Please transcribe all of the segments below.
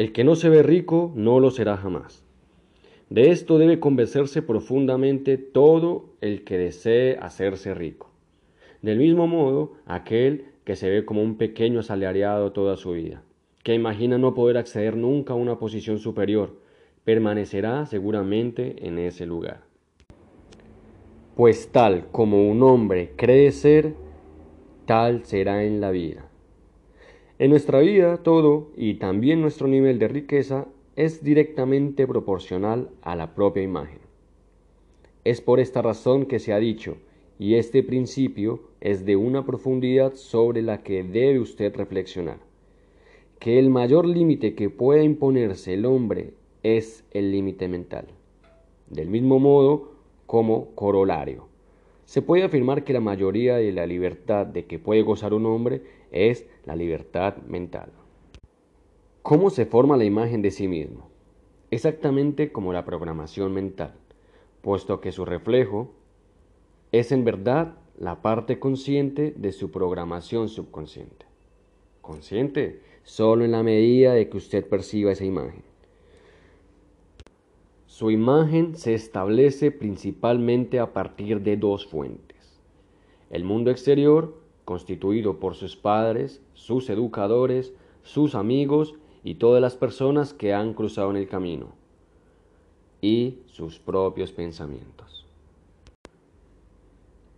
El que no se ve rico no lo será jamás. De esto debe convencerse profundamente todo el que desee hacerse rico. Del mismo modo, aquel que se ve como un pequeño asalariado toda su vida, que imagina no poder acceder nunca a una posición superior, permanecerá seguramente en ese lugar. Pues tal como un hombre cree ser, tal será en la vida. En nuestra vida todo, y también nuestro nivel de riqueza, es directamente proporcional a la propia imagen. Es por esta razón que se ha dicho, y este principio es de una profundidad sobre la que debe usted reflexionar, que el mayor límite que puede imponerse el hombre es el límite mental. Del mismo modo como corolario. Se puede afirmar que la mayoría de la libertad de que puede gozar un hombre es la libertad mental. ¿Cómo se forma la imagen de sí mismo? Exactamente como la programación mental, puesto que su reflejo es en verdad la parte consciente de su programación subconsciente. Consciente solo en la medida de que usted perciba esa imagen. Su imagen se establece principalmente a partir de dos fuentes. El mundo exterior, constituido por sus padres, sus educadores, sus amigos y todas las personas que han cruzado en el camino, y sus propios pensamientos.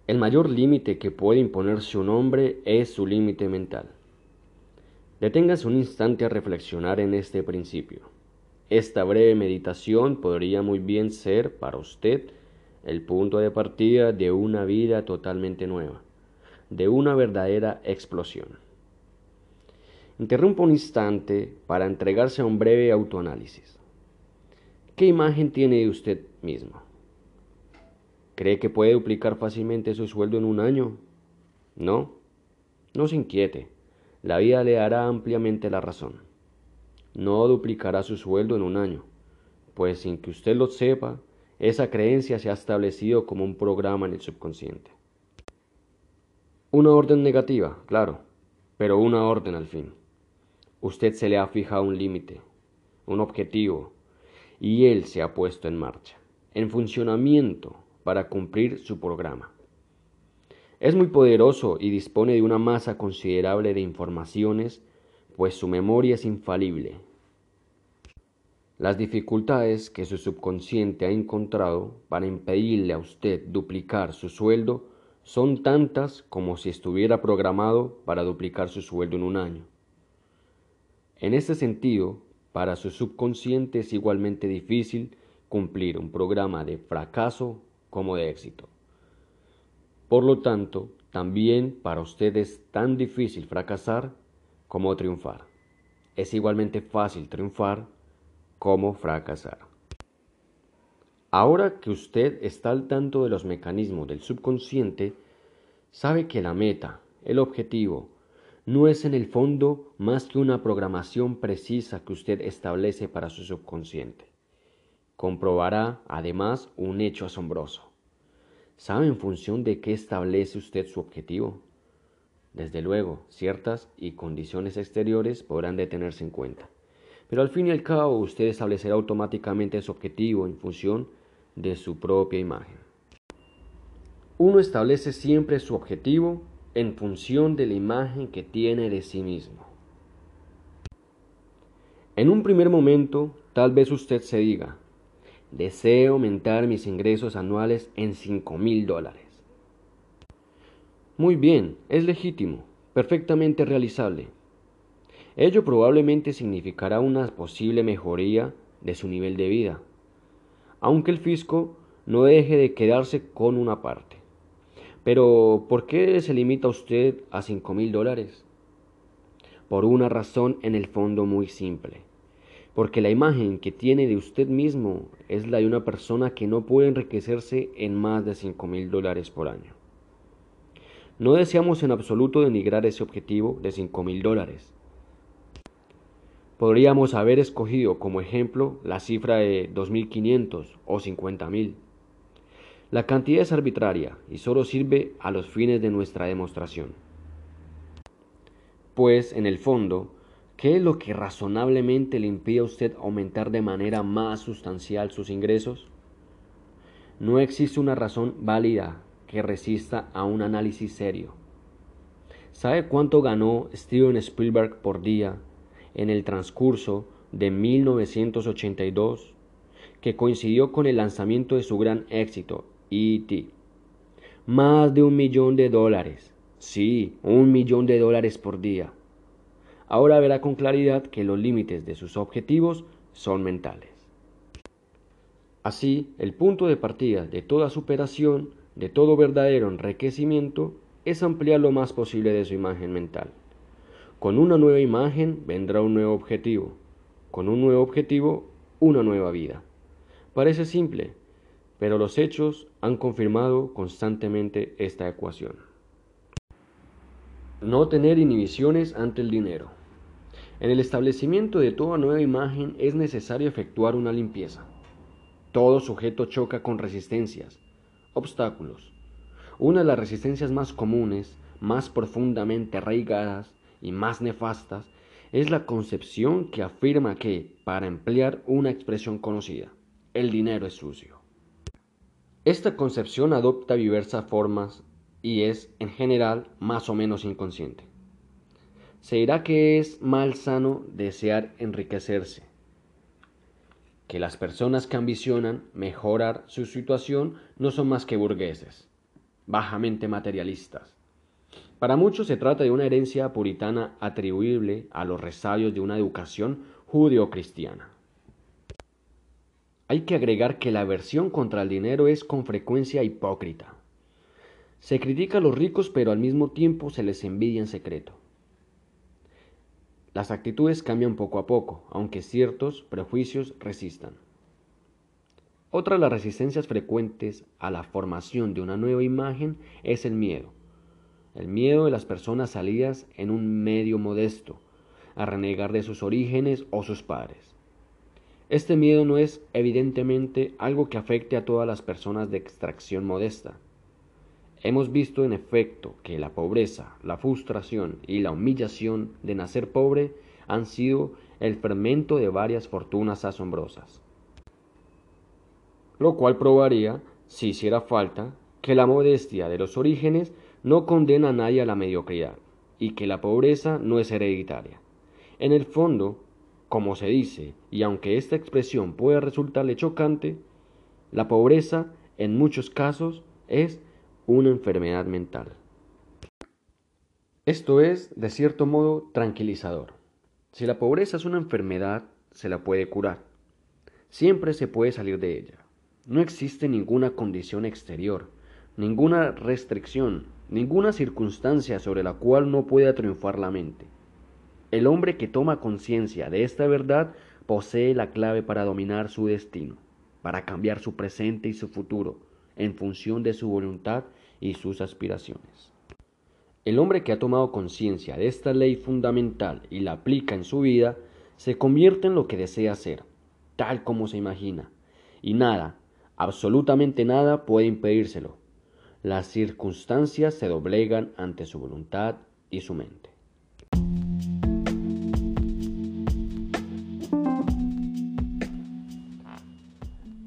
El mayor límite que puede imponerse un hombre es su límite mental. Deténgase un instante a reflexionar en este principio. Esta breve meditación podría muy bien ser para usted el punto de partida de una vida totalmente nueva, de una verdadera explosión. Interrumpa un instante para entregarse a un breve autoanálisis. ¿Qué imagen tiene de usted mismo? ¿Cree que puede duplicar fácilmente su sueldo en un año? No, no se inquiete. La vida le dará ampliamente la razón. No duplicará su sueldo en un año, pues sin que usted lo sepa, esa creencia se ha establecido como un programa en el subconsciente. Una orden negativa, claro, pero una orden al fin. Usted se le ha fijado un límite, un objetivo, y él se ha puesto en marcha, en funcionamiento para cumplir su programa. Es muy poderoso y dispone de una masa considerable de informaciones, pues su memoria es infalible. Las dificultades que su subconsciente ha encontrado para impedirle a usted duplicar su sueldo son tantas como si estuviera programado para duplicar su sueldo en un año. En este sentido, para su subconsciente es igualmente difícil cumplir un programa de fracaso como de éxito. Por lo tanto, también para usted es tan difícil fracasar como triunfar. Es igualmente fácil triunfar como fracasar. Ahora que usted está al tanto de los mecanismos del subconsciente, sabe que la meta, el objetivo, no es en el fondo más que una programación precisa que usted establece para su subconsciente comprobará además un hecho asombroso. ¿Sabe en función de qué establece usted su objetivo? Desde luego, ciertas y condiciones exteriores podrán detenerse en cuenta, pero al fin y al cabo usted establecerá automáticamente su objetivo en función de su propia imagen. Uno establece siempre su objetivo en función de la imagen que tiene de sí mismo. En un primer momento, tal vez usted se diga, Deseo aumentar mis ingresos anuales en cinco mil dólares. Muy bien, es legítimo, perfectamente realizable. Ello probablemente significará una posible mejoría de su nivel de vida, aunque el fisco no deje de quedarse con una parte. Pero, ¿por qué se limita usted a cinco mil dólares? Por una razón en el fondo muy simple porque la imagen que tiene de usted mismo es la de una persona que no puede enriquecerse en más de cinco mil dólares por año. No deseamos en absoluto denigrar ese objetivo de cinco mil dólares. Podríamos haber escogido como ejemplo la cifra de 2.500 o 50.000. La cantidad es arbitraria y solo sirve a los fines de nuestra demostración. Pues, en el fondo, ¿Qué es lo que razonablemente le impide a usted aumentar de manera más sustancial sus ingresos? No existe una razón válida que resista a un análisis serio. ¿Sabe cuánto ganó Steven Spielberg por día en el transcurso de 1982, que coincidió con el lanzamiento de su gran éxito, E.T.? Más de un millón de dólares. Sí, un millón de dólares por día ahora verá con claridad que los límites de sus objetivos son mentales. Así, el punto de partida de toda superación, de todo verdadero enriquecimiento, es ampliar lo más posible de su imagen mental. Con una nueva imagen vendrá un nuevo objetivo. Con un nuevo objetivo, una nueva vida. Parece simple, pero los hechos han confirmado constantemente esta ecuación. No tener inhibiciones ante el dinero. En el establecimiento de toda nueva imagen es necesario efectuar una limpieza. Todo sujeto choca con resistencias, obstáculos. Una de las resistencias más comunes, más profundamente arraigadas y más nefastas es la concepción que afirma que, para emplear una expresión conocida, el dinero es sucio. Esta concepción adopta diversas formas y es, en general, más o menos inconsciente se dirá que es mal sano desear enriquecerse, que las personas que ambicionan mejorar su situación no son más que burgueses, bajamente materialistas. Para muchos se trata de una herencia puritana atribuible a los resabios de una educación judeo-cristiana. Hay que agregar que la aversión contra el dinero es con frecuencia hipócrita. Se critica a los ricos pero al mismo tiempo se les envidia en secreto. Las actitudes cambian poco a poco, aunque ciertos prejuicios resistan. Otra de las resistencias frecuentes a la formación de una nueva imagen es el miedo. El miedo de las personas salidas en un medio modesto, a renegar de sus orígenes o sus padres. Este miedo no es evidentemente algo que afecte a todas las personas de extracción modesta. Hemos visto en efecto que la pobreza, la frustración y la humillación de nacer pobre han sido el fermento de varias fortunas asombrosas. Lo cual probaría, si hiciera falta, que la modestia de los orígenes no condena a nadie a la mediocridad y que la pobreza no es hereditaria. En el fondo, como se dice, y aunque esta expresión puede resultarle chocante, la pobreza en muchos casos es una enfermedad mental. Esto es, de cierto modo, tranquilizador. Si la pobreza es una enfermedad, se la puede curar. Siempre se puede salir de ella. No existe ninguna condición exterior, ninguna restricción, ninguna circunstancia sobre la cual no pueda triunfar la mente. El hombre que toma conciencia de esta verdad posee la clave para dominar su destino, para cambiar su presente y su futuro, en función de su voluntad y sus aspiraciones. El hombre que ha tomado conciencia de esta ley fundamental y la aplica en su vida, se convierte en lo que desea ser, tal como se imagina, y nada, absolutamente nada puede impedírselo. Las circunstancias se doblegan ante su voluntad y su mente.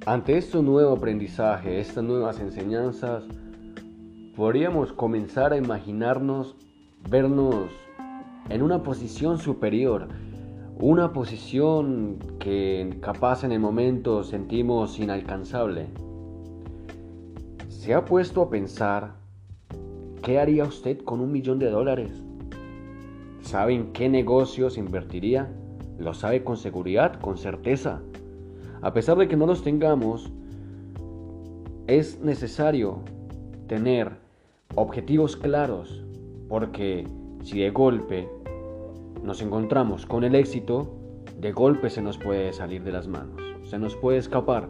Ante este nuevo aprendizaje, estas nuevas enseñanzas, podríamos comenzar a imaginarnos vernos en una posición superior, una posición que capaz en el momento sentimos inalcanzable. ¿Se ha puesto a pensar qué haría usted con un millón de dólares? ¿Sabe en qué negocios invertiría? ¿Lo sabe con seguridad, con certeza? A pesar de que no los tengamos, es necesario tener objetivos claros, porque si de golpe nos encontramos con el éxito, de golpe se nos puede salir de las manos, se nos puede escapar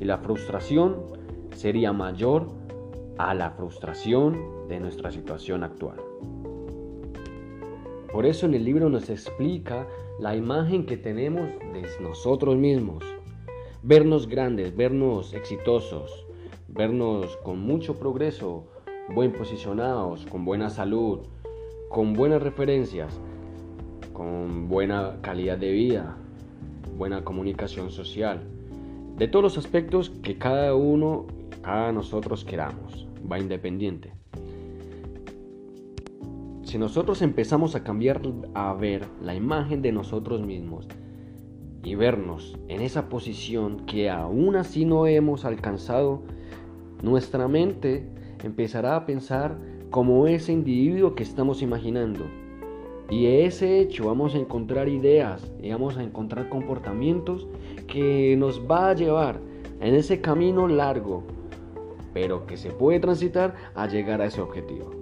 y la frustración sería mayor a la frustración de nuestra situación actual. Por eso en el libro nos explica la imagen que tenemos de nosotros mismos vernos grandes, vernos exitosos, vernos con mucho progreso, buen posicionados, con buena salud, con buenas referencias, con buena calidad de vida, buena comunicación social, de todos los aspectos que cada uno, cada nosotros queramos, va independiente. Si nosotros empezamos a cambiar, a ver la imagen de nosotros mismos y vernos en esa posición que aún así no hemos alcanzado, nuestra mente empezará a pensar como ese individuo que estamos imaginando. Y ese hecho vamos a encontrar ideas y vamos a encontrar comportamientos que nos va a llevar en ese camino largo, pero que se puede transitar a llegar a ese objetivo.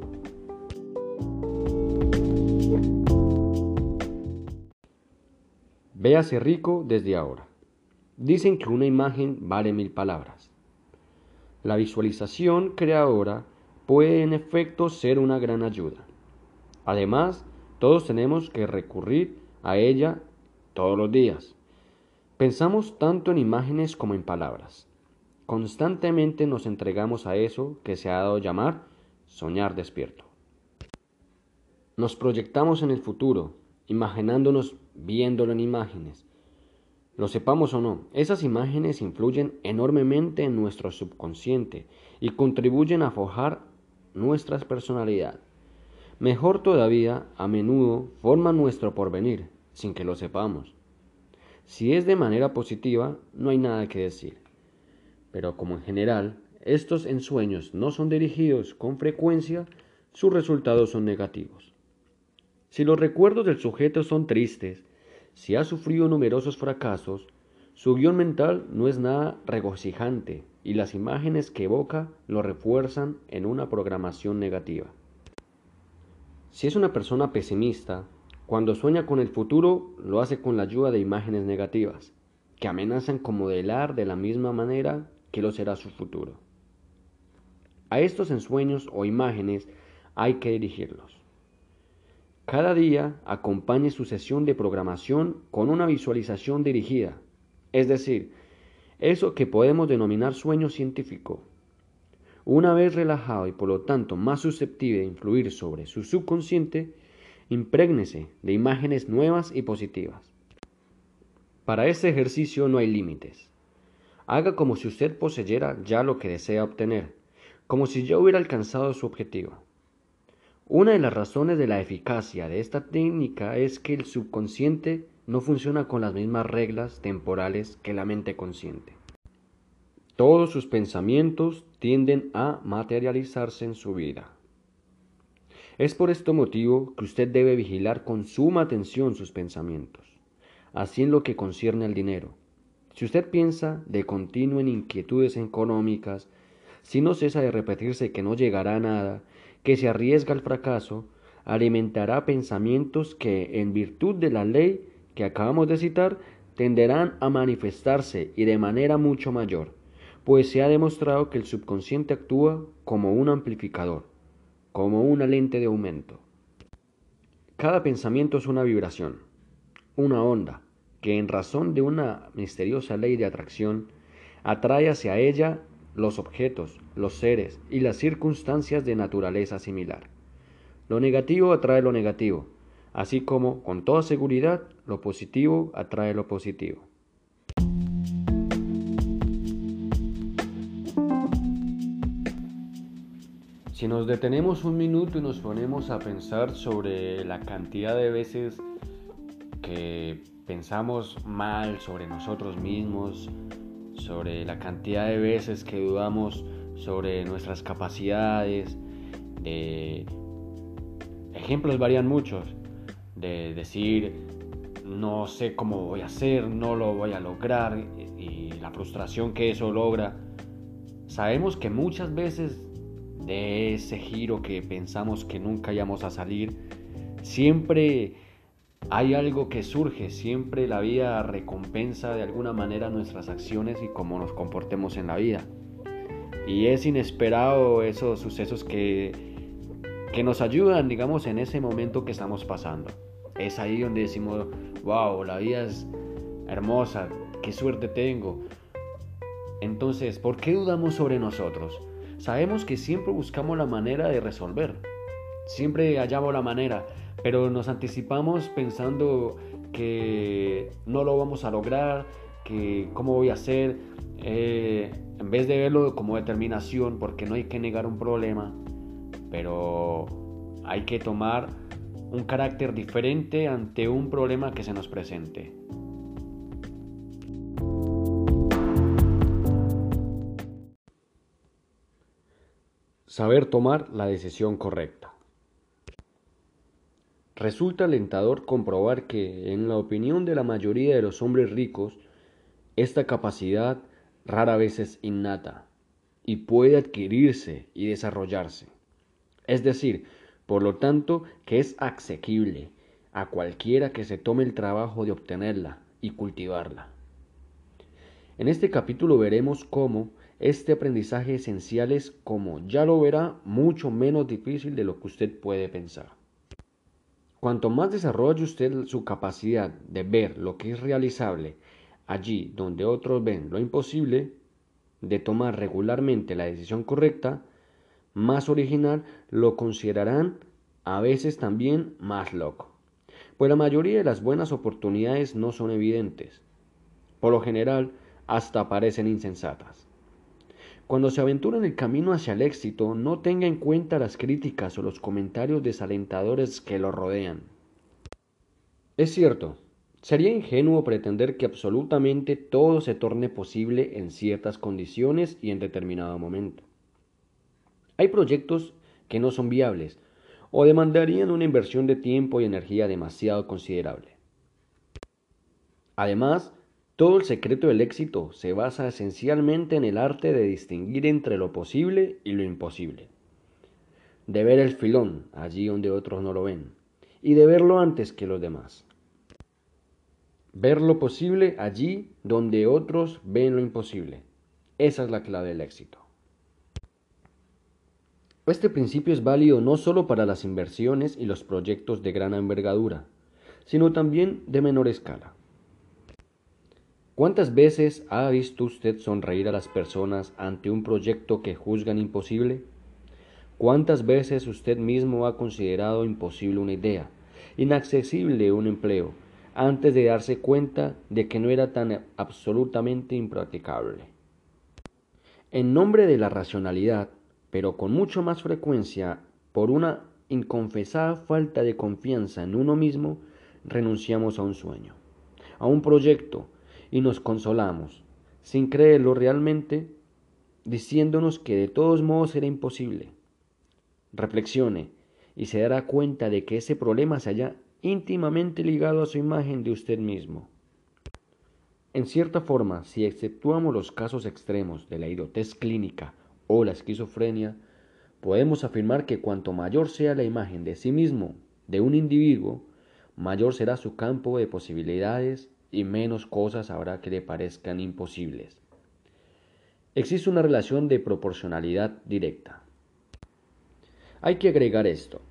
Véase rico desde ahora. Dicen que una imagen vale mil palabras. La visualización creadora puede en efecto ser una gran ayuda. Además, todos tenemos que recurrir a ella todos los días. Pensamos tanto en imágenes como en palabras. Constantemente nos entregamos a eso que se ha dado llamar soñar despierto. Nos proyectamos en el futuro, imaginándonos viéndolo en imágenes. Lo sepamos o no, esas imágenes influyen enormemente en nuestro subconsciente y contribuyen a forjar nuestra personalidad. Mejor todavía, a menudo forman nuestro porvenir, sin que lo sepamos. Si es de manera positiva, no hay nada que decir. Pero como en general, estos ensueños no son dirigidos con frecuencia, sus resultados son negativos. Si los recuerdos del sujeto son tristes, si ha sufrido numerosos fracasos, su guion mental no es nada regocijante y las imágenes que evoca lo refuerzan en una programación negativa. Si es una persona pesimista, cuando sueña con el futuro, lo hace con la ayuda de imágenes negativas, que amenazan con modelar de la misma manera que lo será su futuro. A estos ensueños o imágenes hay que dirigirlos. Cada día acompañe su sesión de programación con una visualización dirigida, es decir, eso que podemos denominar sueño científico. Una vez relajado y por lo tanto más susceptible de influir sobre su subconsciente, Imprégnese de imágenes nuevas y positivas. Para este ejercicio no hay límites. Haga como si usted poseyera ya lo que desea obtener, como si ya hubiera alcanzado su objetivo. Una de las razones de la eficacia de esta técnica es que el subconsciente no funciona con las mismas reglas temporales que la mente consciente. Todos sus pensamientos tienden a materializarse en su vida. Es por este motivo que usted debe vigilar con suma atención sus pensamientos, así en lo que concierne al dinero. Si usted piensa de continuo en inquietudes económicas, si no cesa de repetirse que no llegará a nada, que se arriesga al fracaso, alimentará pensamientos que, en virtud de la ley que acabamos de citar, tenderán a manifestarse y de manera mucho mayor, pues se ha demostrado que el subconsciente actúa como un amplificador como una lente de aumento. Cada pensamiento es una vibración, una onda, que en razón de una misteriosa ley de atracción atrae hacia ella los objetos, los seres y las circunstancias de naturaleza similar. Lo negativo atrae lo negativo, así como, con toda seguridad, lo positivo atrae lo positivo. Si nos detenemos un minuto y nos ponemos a pensar sobre la cantidad de veces que pensamos mal sobre nosotros mismos, sobre la cantidad de veces que dudamos sobre nuestras capacidades, ejemplos varían muchos, de decir no sé cómo voy a hacer, no lo voy a lograr y la frustración que eso logra. Sabemos que muchas veces de ese giro que pensamos que nunca íbamos a salir, siempre hay algo que surge, siempre la vida recompensa de alguna manera nuestras acciones y cómo nos comportemos en la vida. Y es inesperado esos sucesos que, que nos ayudan, digamos, en ese momento que estamos pasando. Es ahí donde decimos, wow, la vida es hermosa, qué suerte tengo. Entonces, ¿por qué dudamos sobre nosotros? sabemos que siempre buscamos la manera de resolver. Siempre hallamos la manera, pero nos anticipamos pensando que no lo vamos a lograr, que cómo voy a hacer, eh, en vez de verlo como determinación, porque no hay que negar un problema, pero hay que tomar un carácter diferente ante un problema que se nos presente. Saber tomar la decisión correcta. Resulta alentador comprobar que, en la opinión de la mayoría de los hombres ricos, esta capacidad rara vez es innata y puede adquirirse y desarrollarse. Es decir, por lo tanto, que es asequible a cualquiera que se tome el trabajo de obtenerla y cultivarla. En este capítulo veremos cómo este aprendizaje esencial es, como ya lo verá, mucho menos difícil de lo que usted puede pensar. Cuanto más desarrolle usted su capacidad de ver lo que es realizable allí donde otros ven lo imposible, de tomar regularmente la decisión correcta, más original lo considerarán a veces también más loco. Pues la mayoría de las buenas oportunidades no son evidentes. Por lo general, hasta parecen insensatas. Cuando se aventura en el camino hacia el éxito, no tenga en cuenta las críticas o los comentarios desalentadores que lo rodean. Es cierto, sería ingenuo pretender que absolutamente todo se torne posible en ciertas condiciones y en determinado momento. Hay proyectos que no son viables o demandarían una inversión de tiempo y energía demasiado considerable. Además, todo el secreto del éxito se basa esencialmente en el arte de distinguir entre lo posible y lo imposible, de ver el filón allí donde otros no lo ven, y de verlo antes que los demás. Ver lo posible allí donde otros ven lo imposible. Esa es la clave del éxito. Este principio es válido no solo para las inversiones y los proyectos de gran envergadura, sino también de menor escala. ¿Cuántas veces ha visto usted sonreír a las personas ante un proyecto que juzgan imposible? ¿Cuántas veces usted mismo ha considerado imposible una idea, inaccesible un empleo, antes de darse cuenta de que no era tan absolutamente impracticable? En nombre de la racionalidad, pero con mucho más frecuencia por una inconfesada falta de confianza en uno mismo, renunciamos a un sueño, a un proyecto, y nos consolamos, sin creerlo realmente, diciéndonos que de todos modos era imposible. Reflexione y se dará cuenta de que ese problema se halla íntimamente ligado a su imagen de usted mismo. En cierta forma, si exceptuamos los casos extremos de la idiotez clínica o la esquizofrenia, podemos afirmar que cuanto mayor sea la imagen de sí mismo de un individuo, mayor será su campo de posibilidades y menos cosas habrá que le parezcan imposibles. Existe una relación de proporcionalidad directa. Hay que agregar esto.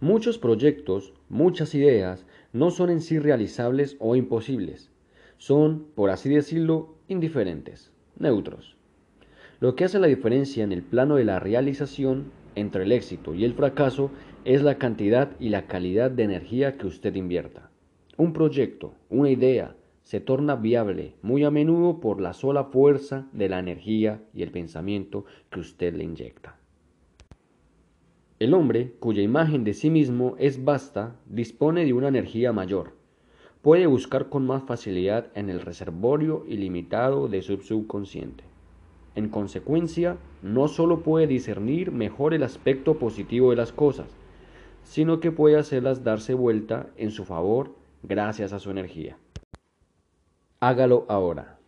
Muchos proyectos, muchas ideas, no son en sí realizables o imposibles. Son, por así decirlo, indiferentes, neutros. Lo que hace la diferencia en el plano de la realización entre el éxito y el fracaso es la cantidad y la calidad de energía que usted invierta. Un proyecto, una idea, se torna viable muy a menudo por la sola fuerza de la energía y el pensamiento que usted le inyecta. El hombre, cuya imagen de sí mismo es vasta, dispone de una energía mayor. Puede buscar con más facilidad en el reservorio ilimitado de su subconsciente. En consecuencia, no sólo puede discernir mejor el aspecto positivo de las cosas, sino que puede hacerlas darse vuelta en su favor gracias a su energía. Hágalo ahora.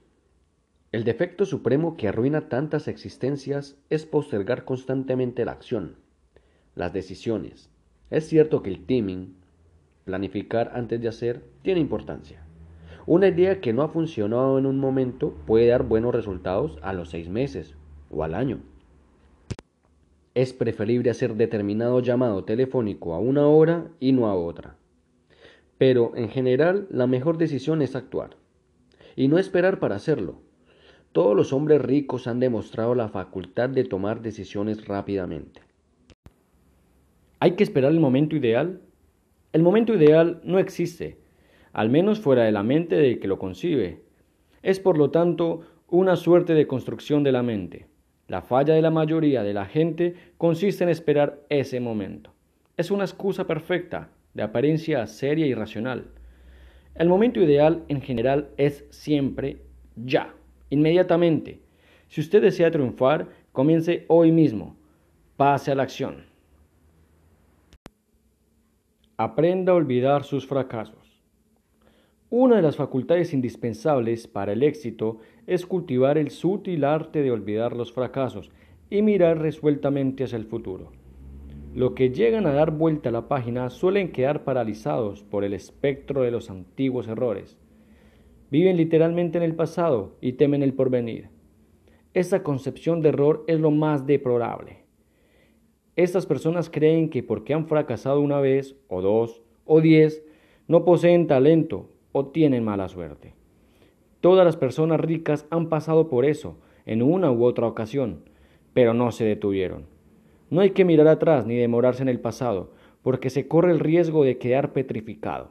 El defecto supremo que arruina tantas existencias es postergar constantemente la acción, las decisiones. Es cierto que el timing, planificar antes de hacer, tiene importancia. Una idea que no ha funcionado en un momento puede dar buenos resultados a los seis meses o al año. Es preferible hacer determinado llamado telefónico a una hora y no a otra. Pero en general la mejor decisión es actuar y no esperar para hacerlo. Todos los hombres ricos han demostrado la facultad de tomar decisiones rápidamente. ¿Hay que esperar el momento ideal? El momento ideal no existe, al menos fuera de la mente del que lo concibe. Es por lo tanto una suerte de construcción de la mente. La falla de la mayoría de la gente consiste en esperar ese momento. Es una excusa perfecta, de apariencia seria y racional. El momento ideal en general es siempre ya, inmediatamente. Si usted desea triunfar, comience hoy mismo. Pase a la acción. Aprenda a olvidar sus fracasos. Una de las facultades indispensables para el éxito es cultivar el sutil arte de olvidar los fracasos y mirar resueltamente hacia el futuro. Los que llegan a dar vuelta a la página suelen quedar paralizados por el espectro de los antiguos errores. Viven literalmente en el pasado y temen el porvenir. Esta concepción de error es lo más deplorable. Estas personas creen que porque han fracasado una vez, o dos, o diez, no poseen talento o tienen mala suerte. Todas las personas ricas han pasado por eso en una u otra ocasión, pero no se detuvieron. No hay que mirar atrás ni demorarse en el pasado, porque se corre el riesgo de quedar petrificado.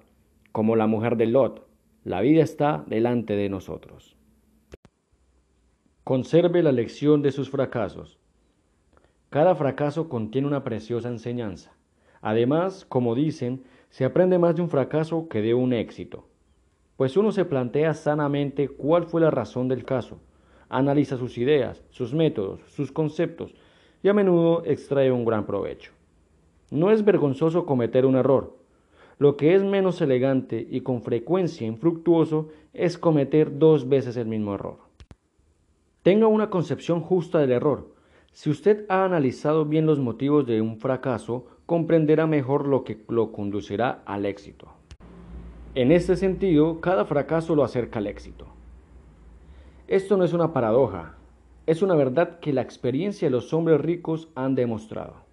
Como la mujer de Lot, la vida está delante de nosotros. Conserve la lección de sus fracasos. Cada fracaso contiene una preciosa enseñanza. Además, como dicen, se aprende más de un fracaso que de un éxito. Pues uno se plantea sanamente cuál fue la razón del caso, analiza sus ideas, sus métodos, sus conceptos, y a menudo extrae un gran provecho. No es vergonzoso cometer un error. Lo que es menos elegante y con frecuencia infructuoso es cometer dos veces el mismo error. Tenga una concepción justa del error. Si usted ha analizado bien los motivos de un fracaso, comprenderá mejor lo que lo conducirá al éxito. En este sentido, cada fracaso lo acerca al éxito. Esto no es una paradoja, es una verdad que la experiencia de los hombres ricos han demostrado.